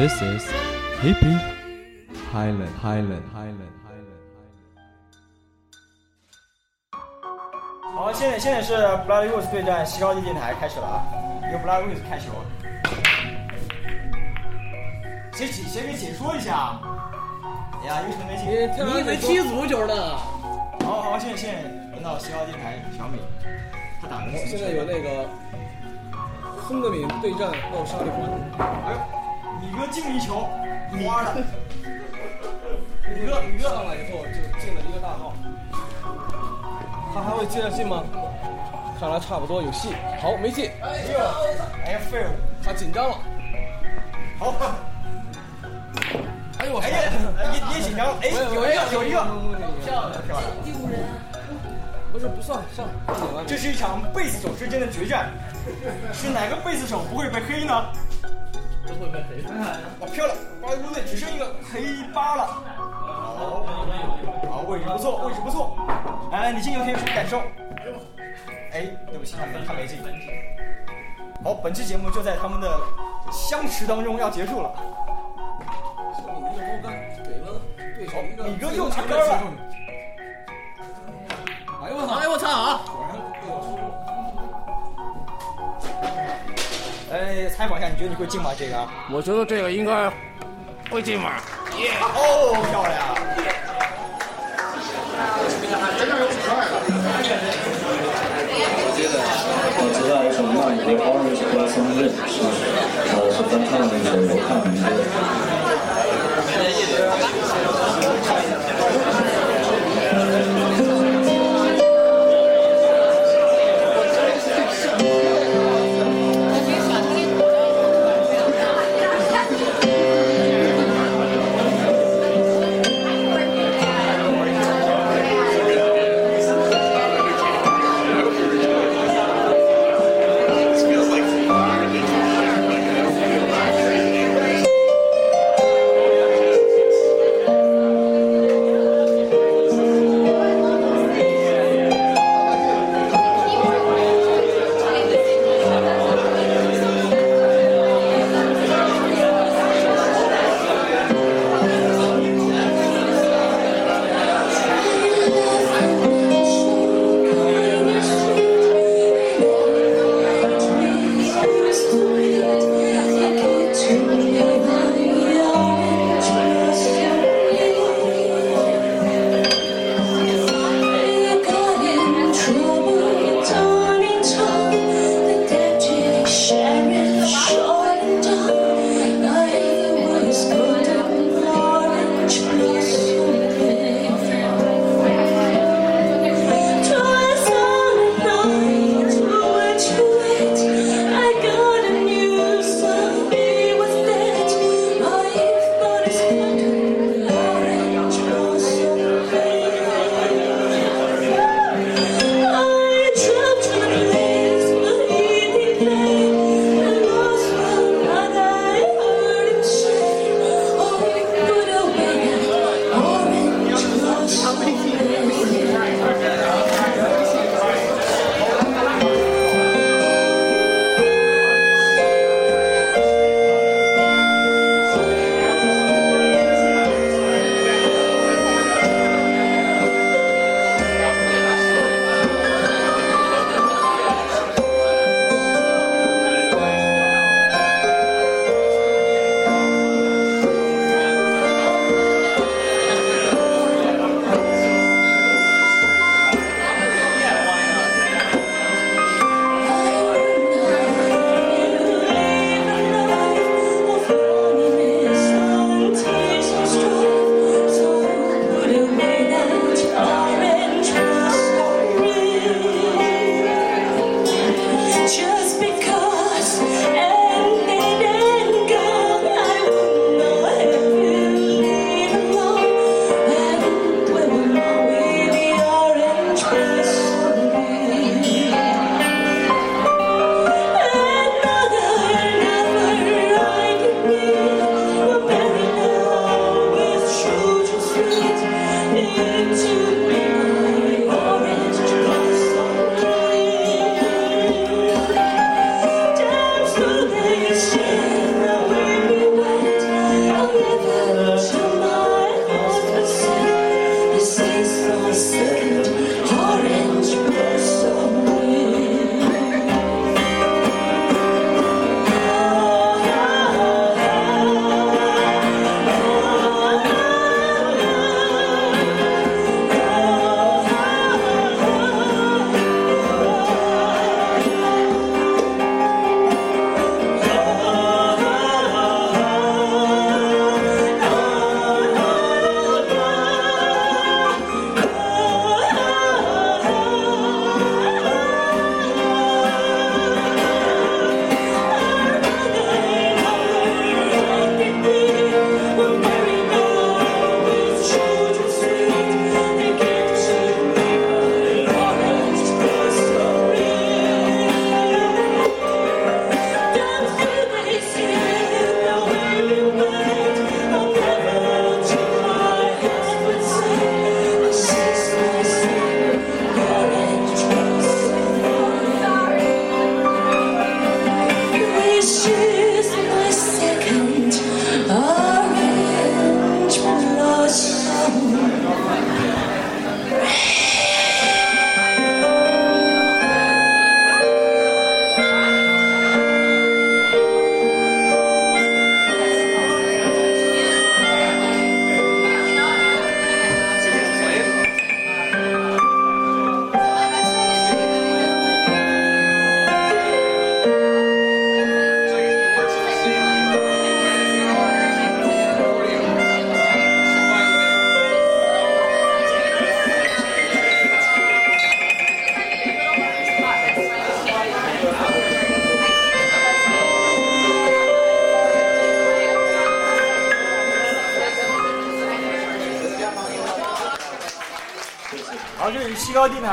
This is Hippie Highland Highland Highland Highland. 好，现在现在是 Blood Rose 对战西高地电台开始了啊，由 Blood Rose 开球。谁解谁给解说一下啊？哎呀，一个陈没进。你以为踢足球呢？好好，现在现在轮到西高电台小米，他打的是现在有那个孙德敏对战奥沙利环，哎呦，米哥进一球，花了。米哥，米哥上来以后就进了一个大号，他还会接着进吗？看来差不多有戏。好，没进，哎呦，哎呀废物，他紧张了。好，哎呦我哎呀，也也紧张，哎，有一个有一个，漂亮漂亮。第五人不是不算上，这是一场贝斯手之间的决战，是哪个贝斯手不会被黑呢？不会被黑。哇，漂亮！巴黎队只剩一个黑八了。好，好，位置不错，位置不错。哎，你进游戏有什么感受？哎，对不起，他没他没进。好，本期节目就在他们的相持当中要结束了。小米一个高杆给了对手一个米哥又拿杆了。哎呦我操！哎呦我操采访一下，你觉得你会进吗？这个？我觉得这个应该会进吧。耶！哦，漂亮！我知道一首《让你的 Orange Blossom Red》是呃是翻唱的一首流畅民歌。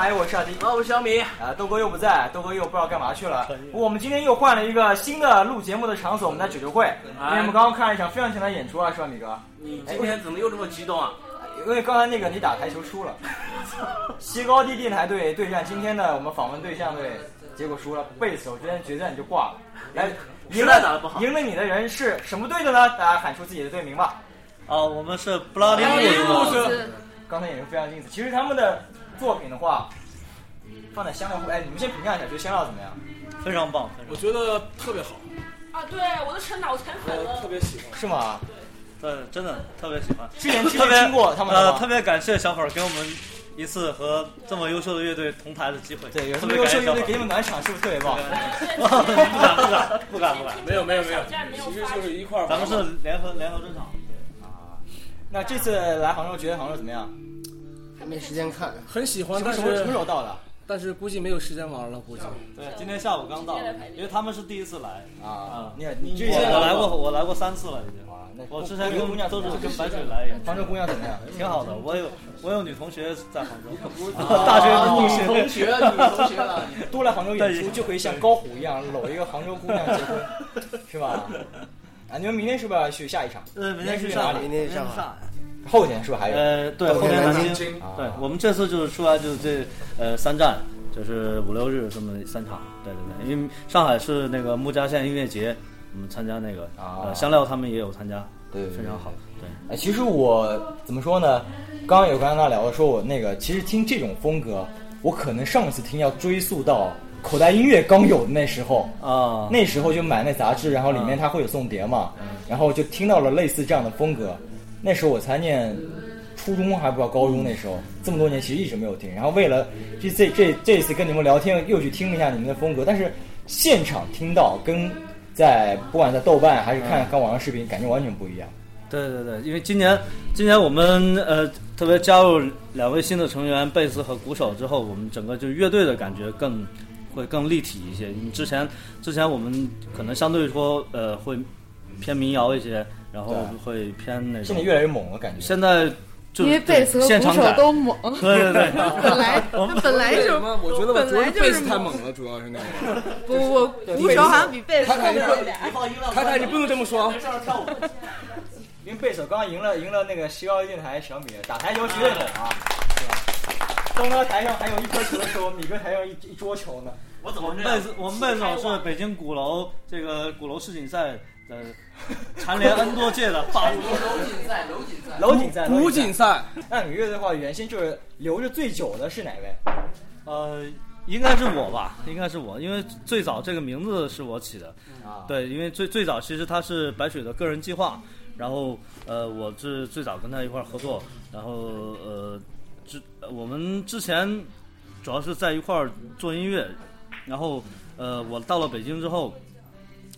西高地台，我是阿迪。好，我是小米。啊，豆哥又不在，豆哥又不知道干嘛去了。我们今天又换了一个新的录节目的场所，我们在九九会。因为我们刚刚看了一场非常强的演出啊，是吧，米哥？你今天怎么又这么激动啊？因为刚才那个你打台球输了，西高地电台队对战今天的我们访问对象队，结果输了，贝斯手居然决战就挂了。来，赢了赢了你的人是什么队的呢？大家喊出自己的队名吧。啊，我们是布拉迪故故事。事，刚才演出非常精彩。其实他们的作品的话，放在香料会，哎，你们先评价一下，觉得香料怎么样？非常棒，我觉得特别好，啊，对，我都成脑残粉呃，了特。别喜欢。是吗？对，真的特别喜欢。之前之特别前听过他们呃，特别感谢小粉儿给我们一次和这么优秀的乐队同台的机会。对，有特这么优秀乐队别感谢小粉儿。给你们暖场，是不是特别棒？不敢不敢不敢不敢不敢，没有没有没有没有其实就是一块儿咱们。是联合联合专场。啊那这次来杭州，觉得杭州怎么样？还没时间看，很喜欢，但什么什么什么时候到的？但是估计没有时间玩了，估计。对，今天下午刚到，因为他们是第一次来。啊，你你之我前我来过，我来过三次了已经。啊，那我之前跟姑娘都是跟白水来，来演，杭州姑娘怎么样？挺好的。我有我有女同学在杭州，啊 大学同女同学，女同学了，多来杭州演出就可以像高虎一样搂一个杭州姑娘结婚，是吧？啊，你们明天是不是要去下一场？呃，明天去哪里？去上海，明天上海。后天是不是还有？呃，对，后后天天南南京啊对，我们这次就是出来就是这呃三站，就是五六日这么三场。对对对，因为上海是那个木家县音乐节，我们参加那个啊呃香料他们也有参加，对非常好。对，哎，其实我怎么说呢？刚刚有跟安娜聊的，说我那个其实听这种风格，我可能上次听要追溯到口袋音乐刚有的那时候。啊，那时候就买那杂志，然后里面它会有送碟嘛，然后就听到了类似这样的风格。那时候我才念初中还不知道高中，那时候这么多年其实一直没有听。然后为了这这这这次跟你们聊天，又去听了一下你们的风格，但是现场听到跟在不管在豆瓣还是看看网上视频，感觉完全不一样。对对对，因为今年今年我们呃特别加入两位新的成员贝斯和鼓手之后，我们整个就乐队的感觉更会更立体一些。因为之前之前我们可能相对说呃会偏民谣一些，然后会偏那种现在。越来越猛了，感觉。现在就因为贝斯和鼓手都猛，对对对，本来 本来就？我觉得我本觉得贝来就是斯太猛了，主要是那个。不不不，鼓手好像比贝斯猛点儿。他他你不能这么说。因为贝斯刚刚赢了赢了那个西高电台小米，打台球绝对猛啊，是吧？东哥台上还有一颗球的时候，米哥台上一一桌球呢。我怎么？贝斯我们贝斯手是北京鼓楼这个鼓楼世锦赛的蝉联 N 多届的霸主。楼锦赛，古锦赛，那你们乐队的话，原先就是留着最久的是哪位？呃，应该是我吧，应该是我，因为最早这个名字是我起的。啊，对，因为最最早其实他是白水的个人计划，然后呃，我是最早跟他一块儿合作，然后呃，之我们之前主要是在一块儿做音乐，然后呃，我到了北京之后，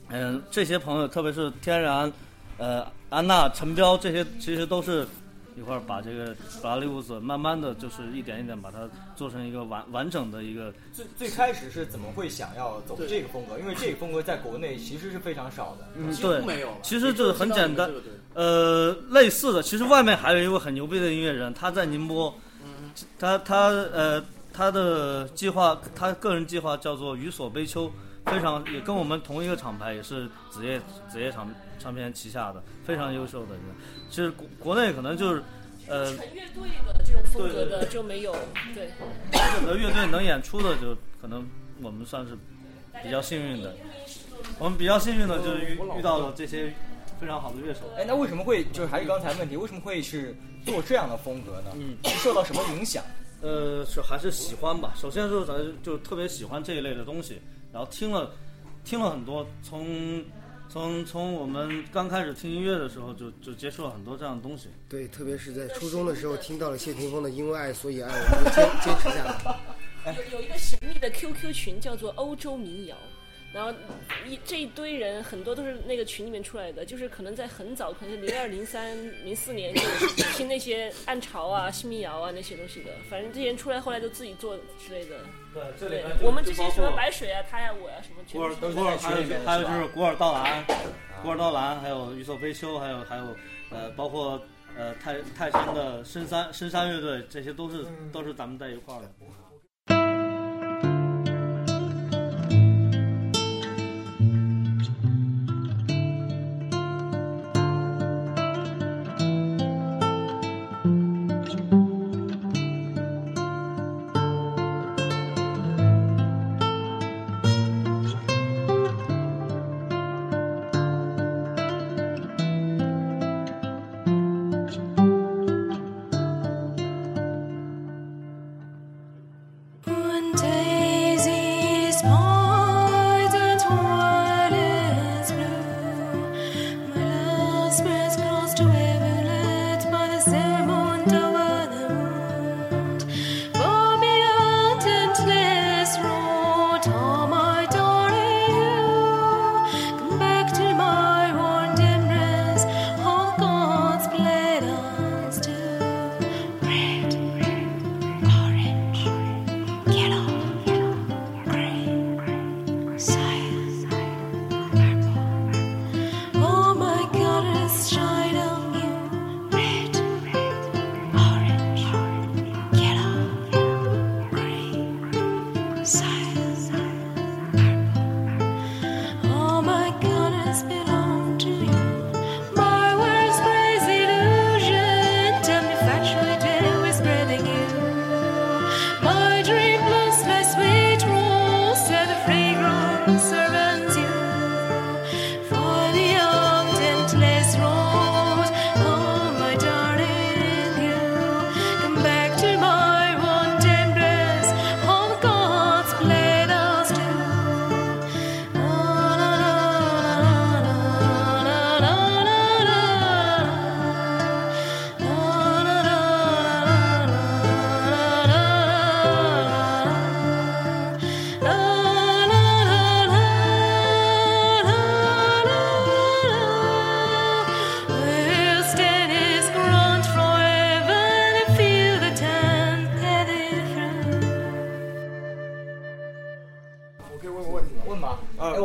嗯、这些朋友，特别是天然，呃，安娜、陈彪这些，其实都是一块儿把这个法拉利乌斯慢慢的就是一点一点把它做成一个完完整的一个最最开始是怎么会想要走这个风格？因为这个风格在国内其实是非常少的。嗯，几乎对，没有了。其实就是很简单呃，类似的，其实外面还有一位很牛逼的音乐人，他在宁波，他他呃他的计划，他个人计划叫做雨所悲秋，非常也跟我们同一个厂牌，也是子夜子夜唱唱片旗下的非常优秀的人。其实国国内可能就是呃纯乐队的这种风格的就没有，对，整个乐队能演出的，就可能我们算是比较幸运的。我们比较幸运的就是遇遇到了这些非常好的乐手。哎，那为什么会就是还是刚才问题，为什么会是做这样的风格呢？嗯，是受到什么影响？呃，是还是喜欢吧。首先是咱就特别喜欢这一类的东西，然后听了听了很多，从从从我们刚开始听音乐的时候就就接触了很多这样的东西。对，特别是在初中的时候听到了谢霆锋的《因为爱所以爱》，我们就坚坚持下来。有有一个神秘的 QQ 群叫做欧洲民谣，然后一这一堆人很多都是那个群里面出来的，就是可能在很早，可能是零二、零三、零四年就听那些暗潮啊、新民谣啊那些东西的，反正这些人出来后来都自己做之类的。对，这对，我们这些什么白水啊、他呀、我呀什么，全古尔部古尔还有就是古尔道兰，古尔道兰，还有玉色飞秋，还有还有呃，包括呃泰泰山的深山深山乐队，这些都是嗯都是咱们在一块儿的。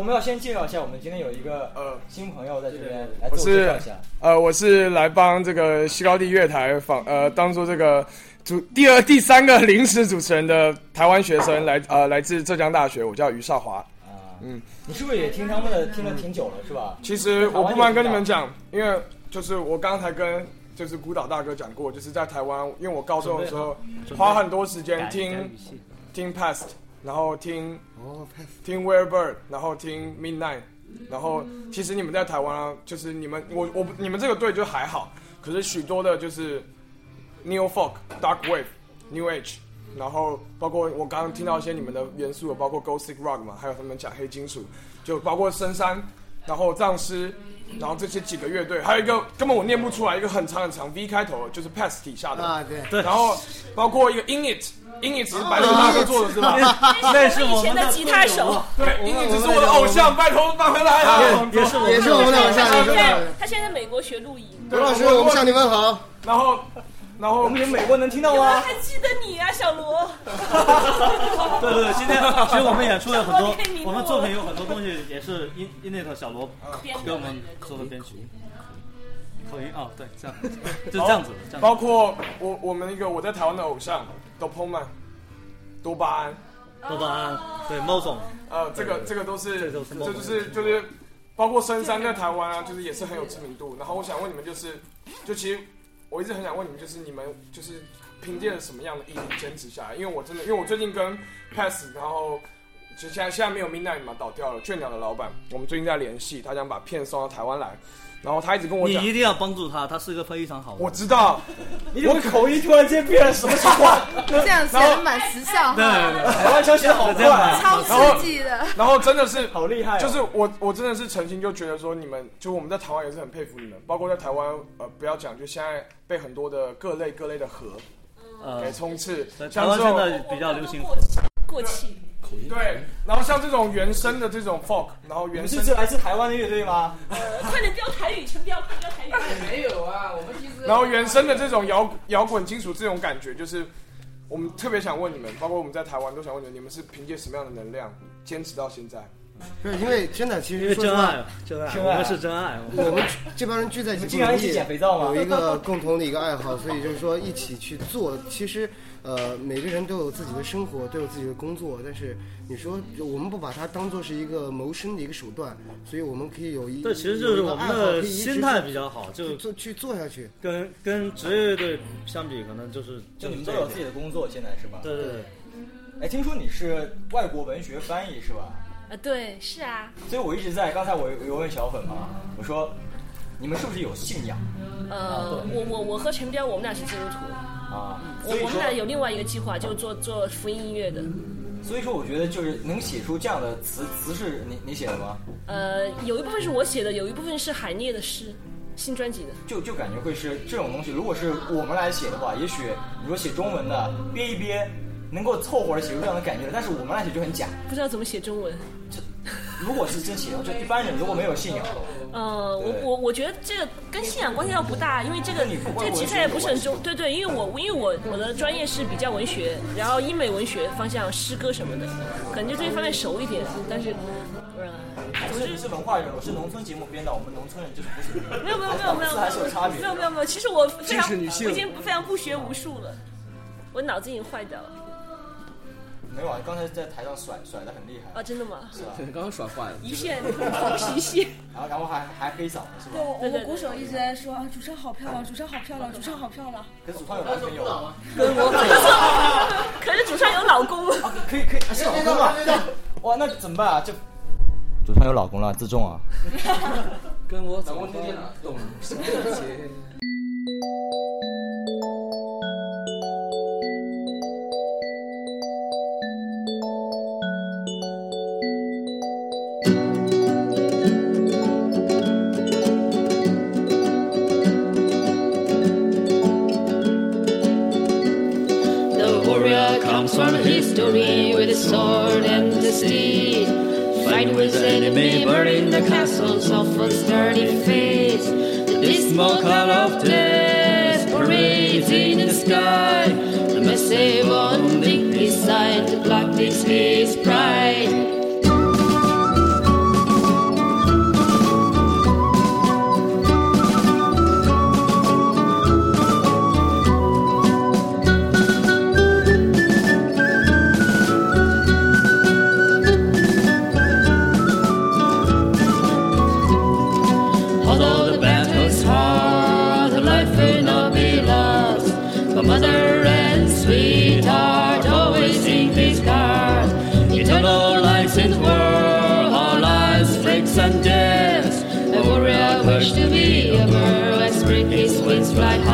们要先介绍一下，我们今天有一个呃新朋友在这边来我自我介是绍一下。呃，我是来帮这个西高地乐台访呃，当做这个主第二第三个临时主持人的台湾学生来呃来自浙江大学，我叫于少华。啊，嗯，你是不是也听他们的听了挺久了，是吧？其实我不瞒跟你们讲，因为就是我刚才跟就是孤岛大哥讲过，就是在台湾，因为我高中的时候花很多时间听听 Past，然后听哦，听 Where Bird，然后听 Midnight，然后其实你们在台湾啊，就是你们我我你们这个队就还好，可是许多的就是 Neo Folk、Dark Wave、New Age，然后包括我刚刚听到一些你们的元素，包括 Gothic Rock 嘛，还有他们讲黑金属，就包括深山，然后藏尸，然后这些几个乐队，还有一个根本我念不出来，一个很长很长 V 开头，就是 Pass 底下的啊对对，然后包括一个 Init。Init 是白手大哥做的是吧？那是我们以前的吉他手对，Init 是我的偶像，拜托放回来啊！也是我也是我们的偶像他现在他现在在美国学录音。刘老师，我们向你问好。然后，然后我们美国能听到有人还记得你啊，小罗。对对对，今天 其实我们演出有很多我们作品有很多东西也是 In Init 小罗编的给我们做的编曲。口音哦，对，这样。就这样子，这样子。包括我我们一个我在台湾的偶像 d o p o m a n 多巴胺，多巴胺，对，猫总，呃，这个这个都是，这就是就是包括深山在台湾啊，就是也是很有知名度。然后我想问你们，就是就其实我一直很想问你们，就是你们就是凭借着什么样的毅力坚持下来？因为我真的，因为我最近跟 Pass，然后就现在现在没有 Midnight 嘛，倒掉了，倦鸟的老板，我们最近在联系，他想把片送到台湾来，然后他一直跟我讲，你一定要帮助他，他是一个非常好的人。我知道，你怎么口音突然间变了？什么情况？这样显得蛮时尚对哈，对对台湾消息好快啊超然后刺激的。然后真的是好厉害哦就是我我真的是诚心就觉得说你们，就我们在台湾也是很佩服你们，包括在台湾呃不要讲，就现在被很多的各类各类的河呃给冲刺，对像这种台湾现在比较流行过气。对，然后像这种原声的这种 folk，然后原声们是来自台湾的乐队吗？呃快点标台语，全标快标台语。没有啊，我们其实然后原声的这种摇摇滚金属这种感觉，就是我们特别想问你们，包括我们在台湾都想问你们，你们是凭借什么样的能量坚持到现在？不是因为真的，其因为实说实话真爱，真爱，我们是真爱。我们这帮人聚在一起，你们经常一起捡肥皂吗有一个共同的一个爱好，所以就是说一起去做。其实，呃，每个人都有自己的生活，都有自己的工作，但是你说我们不把它当做是一个谋生的一个手段，所以我们可以有一对，其实就是我们的心态比较好，就做去做下去。跟跟职业乐队相比，可能就是就你们都有自己的工作，现在是吧？对对对。哎，听说你是外国文学翻译是吧？啊，对，是啊。所以我一直在，刚才我有有问小粉嘛，我说你们是不是有信仰？呃，我我我和陈彪，我们俩是基督徒。啊，我我们俩有另外一个计划，就是做做福音音乐的。所以说，我觉得就是能写出这样的词，词是你你写的吗？呃，有一部分是我写的，有一部分是海涅的诗，新专辑的。就就感觉会是这种东西，如果是我们来写的话，也许你说写中文的憋一憋，能够凑合着写出这样的感觉，但是我们来写就很假。不知道怎么写中文。如果是真写的，就一般人如果没有信仰，呃，我对我我觉得这个跟信仰关系倒不大，因为这个这个题材也不是很重，对对，因为我因为我我的专业是比较文学，然后英美文学方向诗歌什么的，可能就这一方面熟一点，但是，呃，不是你是文化人，我是农村节目编导，我们农村人就是不是。没有没有没有没有还是有差别。没有没有没有，其实我非常我已经非常不学无术了，我脑子已经坏掉了没有啊，刚才在台上甩甩的很厉害。啊，真的吗？是吧？刚刚甩坏了。一片红旗线。然后然后还还黑嗓子是吧？对，我我们鼓手一直在说啊，主唱好漂亮，主唱好漂亮，主唱好漂亮。可是主唱有男朋友吗？跟我可是主唱有老公 了。可以可以，是老公啊！哇，那怎么办啊？就主唱有老公了，自重啊！跟我走天懂世界。The comes history with a sword and a steed. Fight with enemy, burning the castles of a sturdy fate. The dismal cloud of death parades in the sky. The massive on victory side, to black is his pride. mother and sweetheart always sing these cards. Eternal life's in world, all lives, breaks and deaths. Every I wish to be a bird, I spring these winds fly high.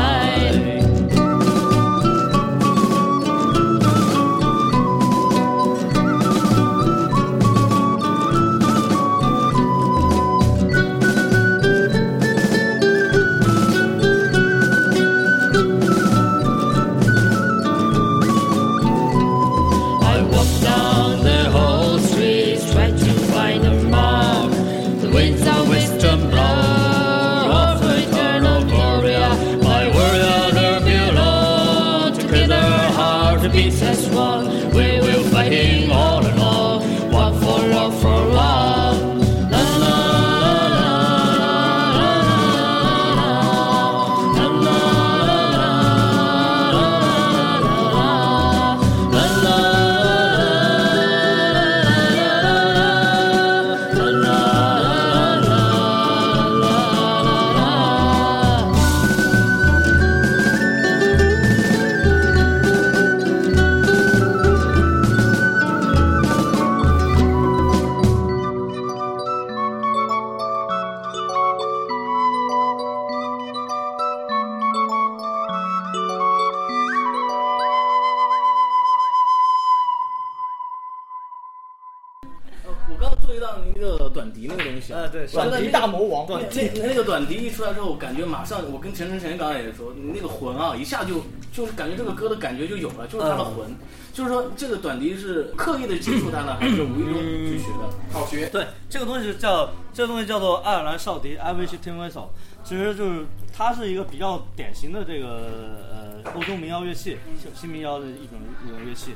短笛那个东西啊对短短笛大魔王短那那个短笛一出来之后，我感觉马上，我跟陈晨晨刚才也说，你那个魂啊，一下就就是感觉这个歌的感觉就有了，就是它的魂。就是说，这个短笛是刻意的接触它呢，还是无意中去学的？好学。对，这个东西叫这个东西叫做爱尔兰哨笛 （Irish Tin Whistle），其实就是它是一个比较典型的这个呃欧洲民谣乐器，新民谣的一种一种乐器。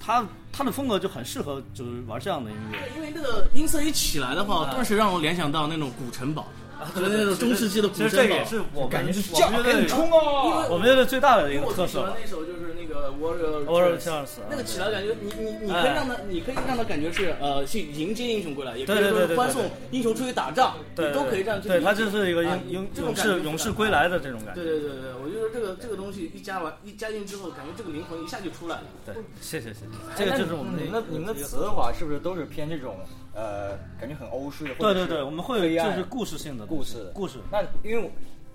他他的风格就很适合就是玩这样的音乐。因为那个音色一起来的话，啊顿时让我联想到那种古城堡，对就是那种中世纪的古其实。这个也是我们感觉是我们乐队哦我们乐队最大的一个特色我最喜欢。那首就是那个 Warrior Warrior Tears Tears，那个起来感觉你你你哎可以让他，你可以让他感觉是呃去迎接英雄归来，也可以对对对对对说是欢送英雄出去打仗，对你都可以这样去对理解。它就是一个啊英英勇士勇士归来的这种感觉。对对对对，我觉得这个这个东西一加完一加进之后，感觉这个灵魂一下就出来了。对，谢谢谢谢，哎这个就是我们的你们的你们的词的话，是不是都是偏这种呃，感觉很欧式的？或者对对对，我们会有黑暗就是故事性的故事故事。那因为我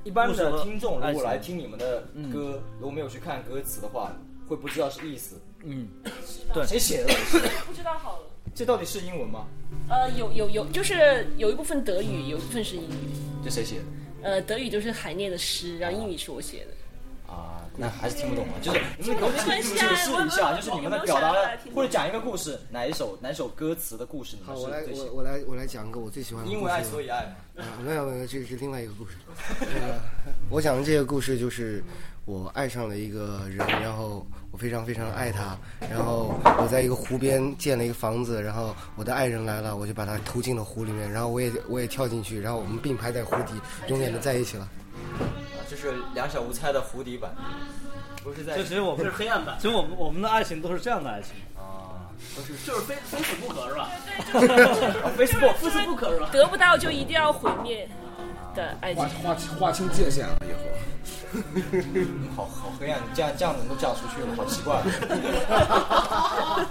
一般的听众如果来听你们的嗯歌，如果没有去看歌词的话，会不知道是意思。嗯，对，谁写的？不知道好了。这到底是英文吗？呃，有有有，就是有一部分德语，有一部分是英语。这谁写的？呃，德语就是海涅的诗，然后英语是我写的。啊，那还是听不懂啊。就是你们给我没关系啊解释一下，就是你们的表达或者讲一个故事，哪一首哪一首歌词的故事你好，我来是最喜欢我我来我来讲一个我最喜欢的故事。因为爱所以爱嘛。啊，没有没有，这个是另外一个故事。那 个我讲的这个故事就是我爱上了一个人，然后我非常非常爱他，然后我在一个湖边建了一个房子，然后我的爱人来了，我就把他投进了湖里面，然后我也我也跳进去，然后我们并排在湖底，永远的在一起了。啊，这是两小无猜的湖底版，不是在。就其实我们这是黑暗版其实我们我们的爱情都是这样的爱情啊，都是就是非非死不可是吧？Facebook 非死不可是吧？得不到就一定要毁灭的爱情划。划划清界限了以后。好好黑暗，这样这样能够嫁出去了，好奇怪。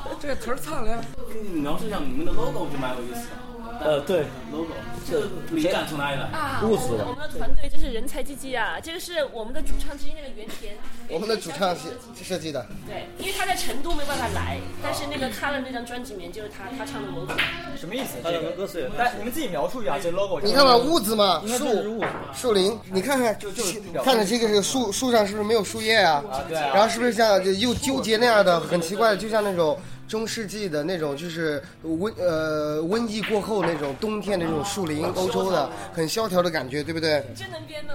这个词儿灿烂。给你描述一下你们的 logo 就蛮有意思的。呃，对，logo 这个灵感从哪里来？啊，物质的我们的团队真是人才济济啊！这个是我们的主唱之一那个袁田，我们的主唱是设计的，对，因为他在成都没办法来，但是那个 Color 那张专辑里面就是他他唱的 logo。什么意思？它这个的歌词也但你们自己描述一下这 logo。你看嘛，屋子嘛，树树林，你看看，就就看着这个是树树上是不是没有树叶啊？啊对啊然后是不是像就又纠结那样的，很奇怪的，就像那种中世纪的那种，就是瘟呃瘟疫过后那种冬天的那种树林，欧洲的很萧条的感觉，对不对？真能编呢。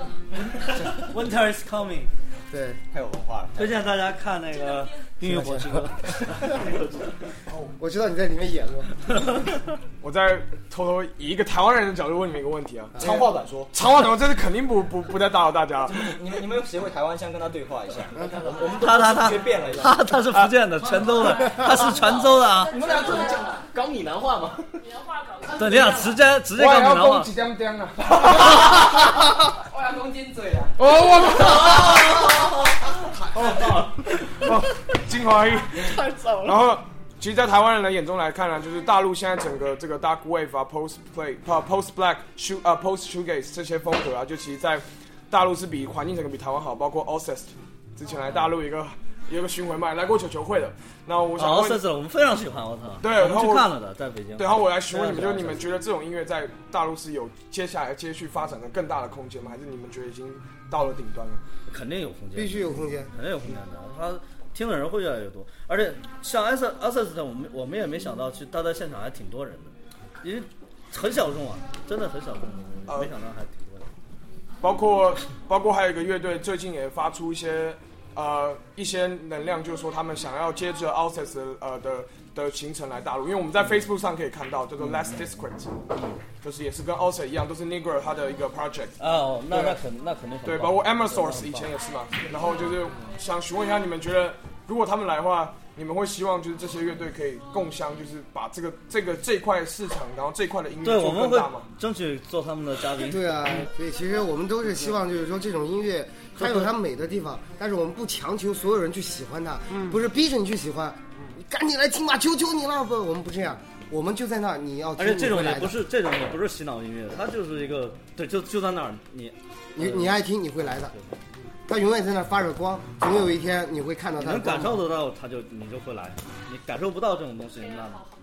Winter is coming，对，太有文化了。推荐大家看那个《冰与火之歌》。我知道你在里面演过。我在偷偷以一个台湾人的角度问你们一个问题啊，长话短说，长话短说，这是肯定不不不再打扰大家了。你们你们有谁会台湾腔跟他对话一下？我们他他他学变了一下。他他是福建的，泉州的，他是泉州的啊。你们俩怎么讲搞闽南话吗？对，你俩直接直接我讲闽南话！哦，精华一太早 然后，其实，在台湾人的眼中来看呢，就是大陆现在整个这个 dark wave 啊、post play 啊、post black shoe 啊、post shoegaze 这些风格啊，就其实在大陆是比环境整个比台湾好，包括 Alcest 之前来大陆一个有一个巡回嘛，来过球球会的。那我想哦，问，甚至我们非常喜欢我操。对，我们然后去看了的，在北京。对，然后我来询问你们，就是你们觉得这种音乐在大陆是有接下来接续发展的更大的空间吗？还是你们觉得已经到了顶端了？肯定有空间，必须有空间，肯定有空间的。他听的人会越来越多，而且像 S S 的，我们我们也没想到，其实他在现场还挺多人的，因为很小众啊，真的很小众，没想到还挺多人。包括包括还有一个乐队最近也发出一些呃一些能量，就是说他们想要接着 Outset 的呃的的行程来大陆，因为我们在 Facebook 上可以看到叫做 Less Discret，就是也是跟 Outset 一样，都是 Negro 他的一个 project。哦，那那肯那肯定很对，包括 Source 以前也是嘛。然后就是想询问一下，你们觉得如果他们来的话，你们会希望就是这些乐队可以共襄，就是把这个这个这块市场，然后这块的音乐对，我做们会更大嘛？争取做他们的嘉宾。对啊，所以其实我们都是希望，就是说这种音乐它有它美的地方，但是我们不强求所有人去喜欢它，不是逼着你去喜欢，你赶紧来听吧，求求你了！不，我们不这样，我们就在那儿，你要听而且这种也不是这种也不是洗脑音乐，它就是一个对，就就在那儿，你你你爱听你会来的，它永远在那发着光，总有一天你会看到你它。能感受得到，它就你就会来，你感受不到这种东西，那「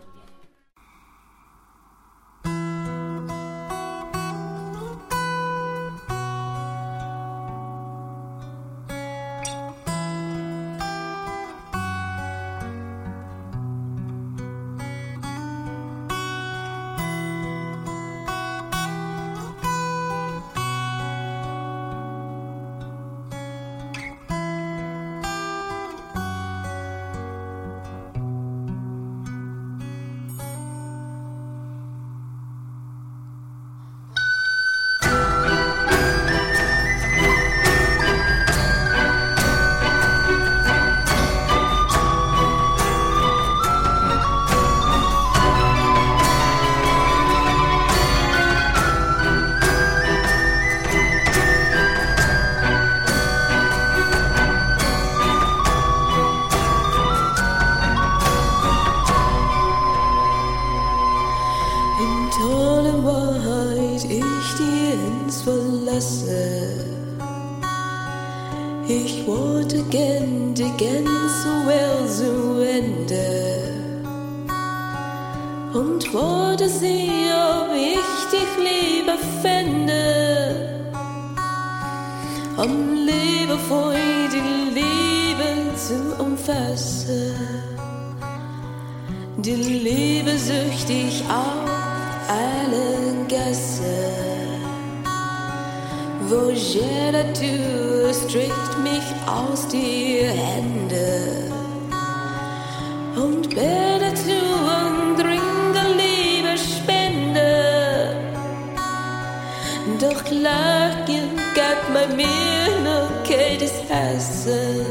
bei mir nur kaltes Hassen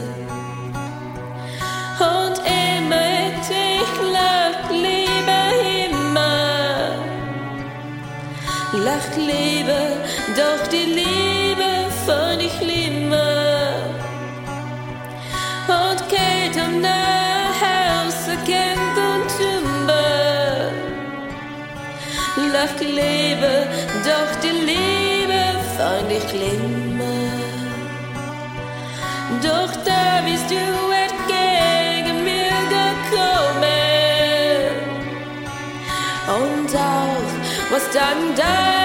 und immer hätte ich lacht lieber immer. Lacht Liebe, doch die Liebe fand ich schlimmer. Und Kate um nach Hause kennt und. Lacht Liebe, doch die Liebe fand ich schlimmer. Was dann deinem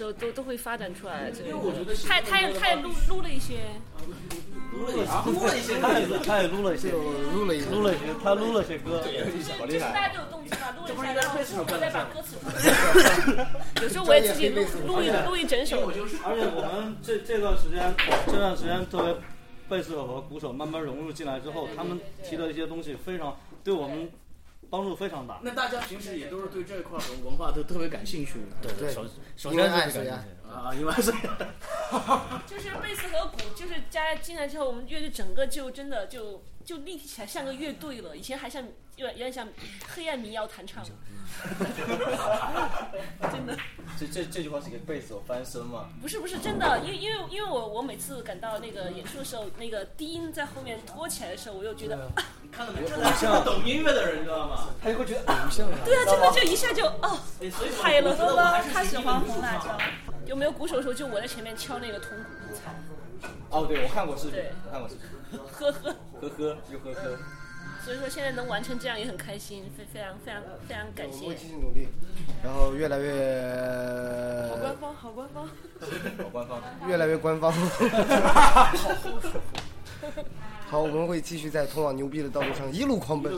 时候都都会发展出来这个。因为我觉得他他也他也录录了一些，录了一些，录了一些，他也他也录了一些，录了一录了一些，他录了些歌，好厉害。大家都有动机嘛，录了一下，然后我再把歌词。有时候我也自己录录一录一整首。而且我们这这段时间，这段时间作为贝斯手和鼓手慢慢融入进来之后，他们提的一些东西非常对我们帮助非常大。那大家平时也都是对这块文文化都特别感兴趣。对对首先是感兴趣啊，因为爱谁呀？就是贝斯和鼓，就是加进来之后，我们乐队整个就真的就就立体起来，像个乐队了。以前还像有点有点像黑暗民谣弹唱，真的这这这句话是给贝斯我翻身吗？不是不是真的，因为因为因为我我每次感到那个演出的时候，那个低音在后面拖起来的时候，我又觉得，啊看到没？这是个懂音乐的人，知道吗？他就会觉得偶像对啊，真的就一下就哦嗨了，他喜欢红辣椒。有没有鼓手的时候，就我在前面敲那个铜鼓，很惨。哦，对，我看过视频，我看过视频，呵呵。呵呵又呵呵。所以说现在能完成这样也很开心，非非常非常非常感谢我们会。继续努力，然后越来越好官方，好官方。好官方，越来越官方。好，我们会继续在通往牛逼的道路上一路狂奔。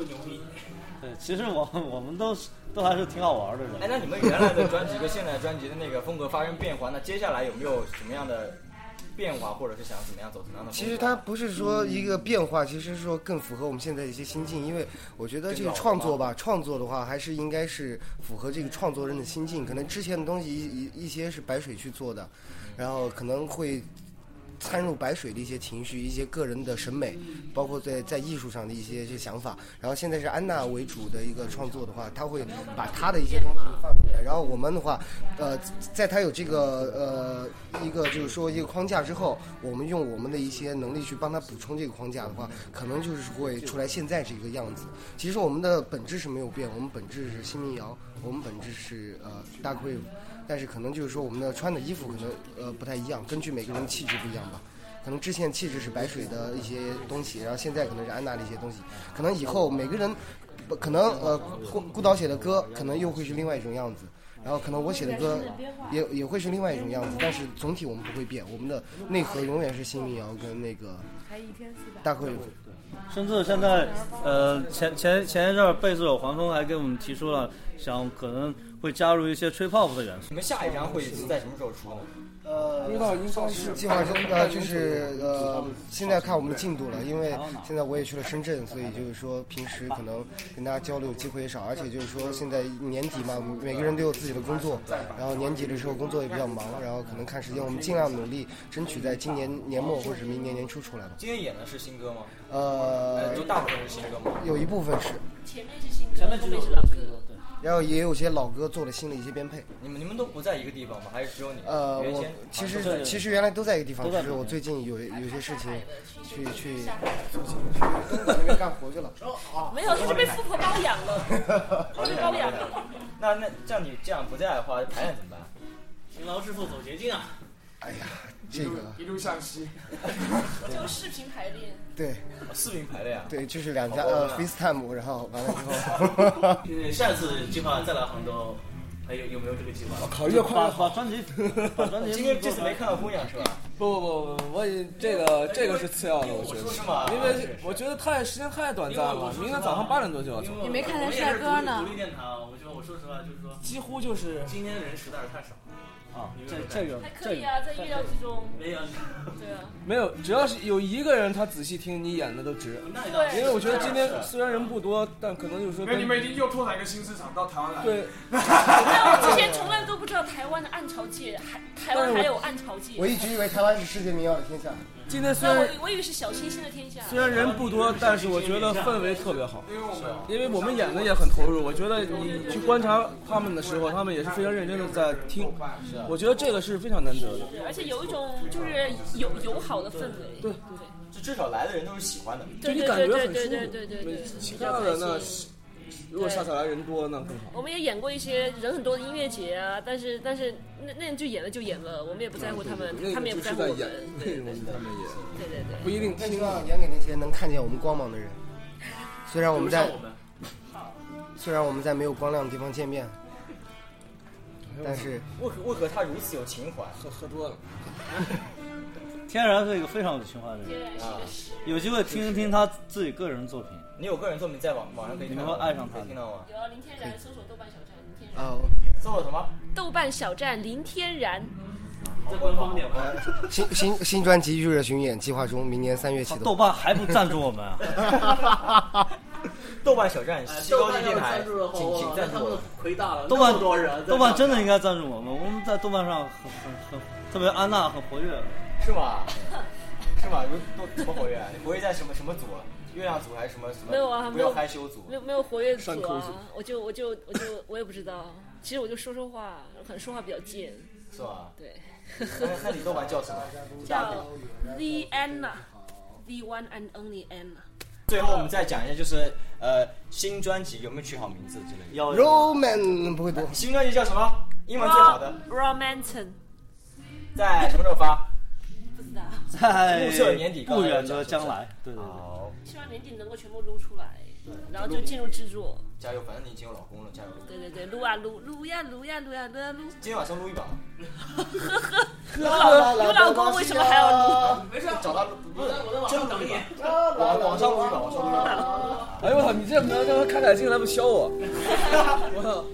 对，其实我我们都是都还是挺好玩的人。哎，那你们原来的专辑跟现在专辑的那个风格发生变化，那接下来有没有什么样的变化，或者是想怎么样走怎么样的？其实它不是说一个变化，其实是说更符合我们现在的一些心境。因为我觉得这个创作吧，创作的话还是应该是符合这个创作人的心境。可能之前的东西一一一些是白水去做的，然后可能会掺入白水的一些情绪、一些个人的审美，包括在在艺术上的一些一些想法。然后现在是安娜为主的一个创作的话，他会把他的一些东西放进来。然后我们的话，呃，在他有这个呃一个就是说一个框架之后，我们用我们的一些能力去帮他补充这个框架的话，可能就是会出来现在这个样子。其实我们的本质是没有变，我们本质是新民谣，我们本质是呃 dark wave，但是可能就是说我们的穿的衣服可能呃不太一样，根据每个人的气质不一样吧。可能之前气质是白水的一些东西，然后现在可能是安娜的一些东西，可能以后每个人可能呃孤孤岛写的歌可能又会是另外一种样子。然后可能我写的歌也也会是另外一种样子，但是总体我们不会变，我们的内核永远是新民谣跟那个。大会。甚至现在，呃，前前前一阵儿，贝斯手黄蜂还给我们提出了，想可能会加入一些吹 pop 的元素。你们下一张会是在什么时候出呢？呃，不知道应该是计划中呃，就是呃，现在看我们的进度了，因为现在我也去了深圳，所以就是说平时可能跟大家交流机会也少，而且就是说现在年底嘛，每个人都有自己的工作，然后年底的时候工作也比较忙，然后可能看时间，我们尽量努力争取在今年年末或者是明年年初出来吧。今天演的是新歌吗？呃，就大部分是新歌吗？有一部分是，前面是新歌，前面后面是老歌。然后也有些老歌做了新的一些编配。你们你们都不在一个地方吗？还是只有你？呃，我其实其实原来都在一个地方，只是我最近有有些事情去去去东莞那边干活去了。没有，他 是被富婆包养了，被包养了。那那像你这样不在的话，排练怎么办？勤劳致富走捷径啊！哎呀，这个一路向西，就 视频排练。对，视频排练啊。对，就是两家呃 FaceTime，然后完了之后，下次计划再来杭州，还有有没有这个计划？考虑的快把专辑，把专辑。今天这次没看到姑娘是吧？不不不不，我也这个这个是次要的，我觉得因为我觉得太时间太短暂了，明天早上八点多就要走。你没看见帅哥呢独立电台啊，我觉得我说实话就是说，几乎就是今天人实在是太少啊，这这个还可以啊，在意料之中。没有，对啊。没有，只要是有一个人他仔细听你演的都值。对因为我觉得今天虽然人不多，但可能就是说你们已经又拓展一个新市场到台湾来。对，没有，我之前从来都不知道台湾的暗潮界，还台湾还有暗潮界。我一直以为台湾是世界民谣的天下。今天虽然我以为是小清新的天下。虽然人不多，但是我觉得氛围特别好，因为我们演的也很投入。我觉得你去观察他们的时候，他们也是非常认真的在听。我觉得这个是非常难得的。而且有一种就是友友好的氛围。对对。就至少来的人都是喜欢的。对对就你感觉对很舒对对对对服。对。其他人呢，如果下次来人多那更好。我们也演过一些人很多的音乐节啊，但是但是那那就演了就演了，我们也不在乎他们，他们也不在乎我们。演，内容他们也对对对。不一定希望演给那些能看见我们光芒的人。虽然我们在虽然我们在没有光亮的地方见面，但是为何为何他如此有情怀？喝喝多了。天然是一个非常有情怀的人啊，有机会听一听他自己个人作品。你有个人作品在网网上可以你们看到吗，会爱上他可以听到吗？有啊林天然，搜索豆瓣小站林天然。哦，搜索什么？豆瓣小站林天然。再官方点吧。新新新专辑预热巡演计划中，明年三月启动。豆瓣还不赞助我们啊？豆瓣小站哎西高豆瓣要地电台，请请赞哇那他们助。亏大了。豆瓣多人，豆瓣真的应该赞助我们，我们在豆瓣上很很很特别安娜很活跃。是吗？是吗？有多怎么活跃啊？你活跃在什么什么组啊？月亮组还是什么什么？没有啊，不要没有害羞组。没有没有活跃组组啊，我就我就我就我也不知道，其实我就说说话，可能说话比较贱。是吧？对。那那你豆瓣叫什么？叫 The Anna，The One and Only Anna。最后我们再讲一下，就是呃，新专辑有没有取好名字之类的？有 Roman 不会读。新专辑叫什么？英文最好的，Romanton。在什么时候发？不知道。在暮色年底不远的将来，对对对。好，希望年底能够全部撸出来，然后就进入制作。加油！反正你已经有老公了，加油！对对对，撸啊撸，撸呀撸呀撸呀录呀撸。今天晚上撸一把。呵 呵有 老有老公为什么还要撸？没事，找他撸，不是我在网上等你。网网上撸一把，网上录一把。哎呦我操！你这不能让他开凯进来不削我？我操！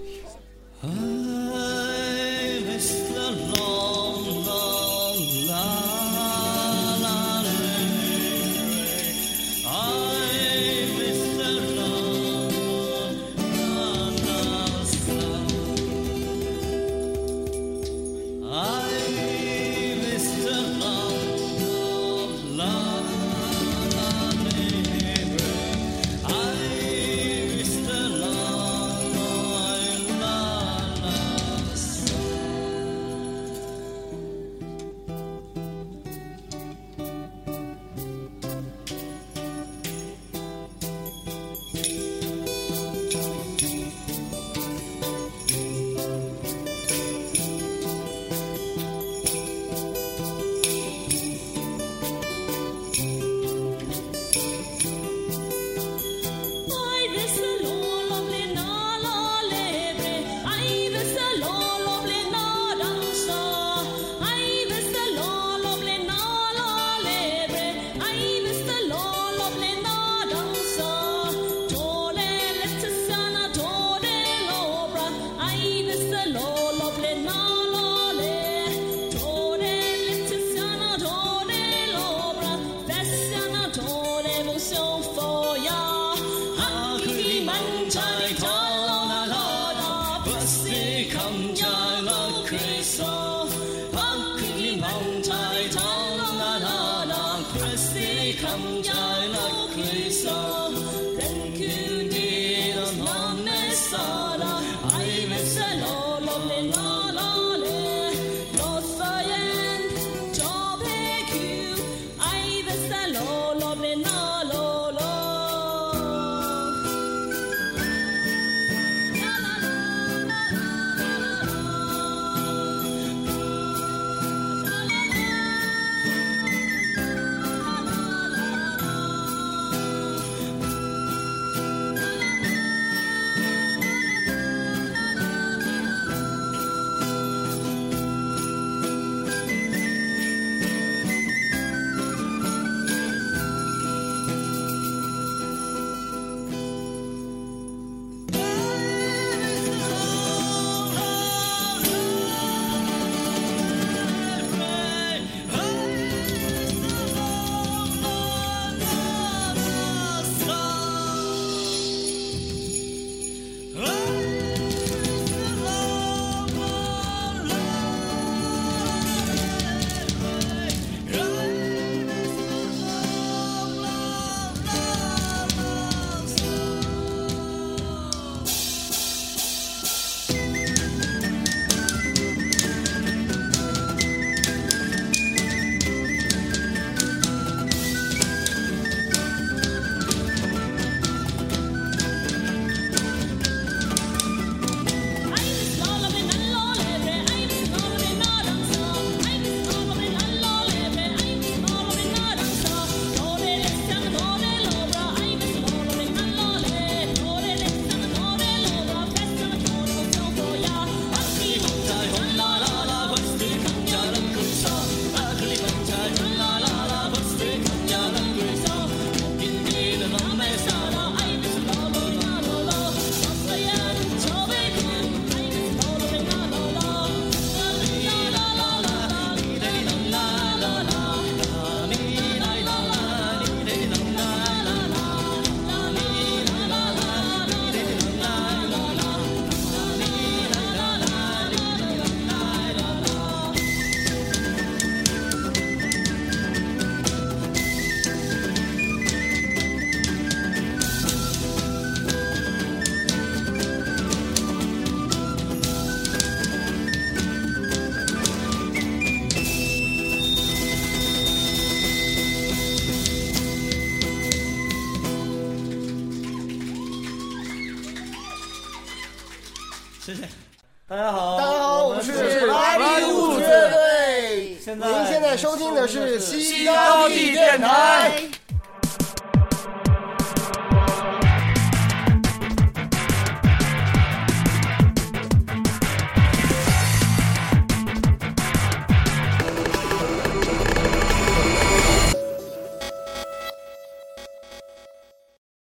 Este, este, sí,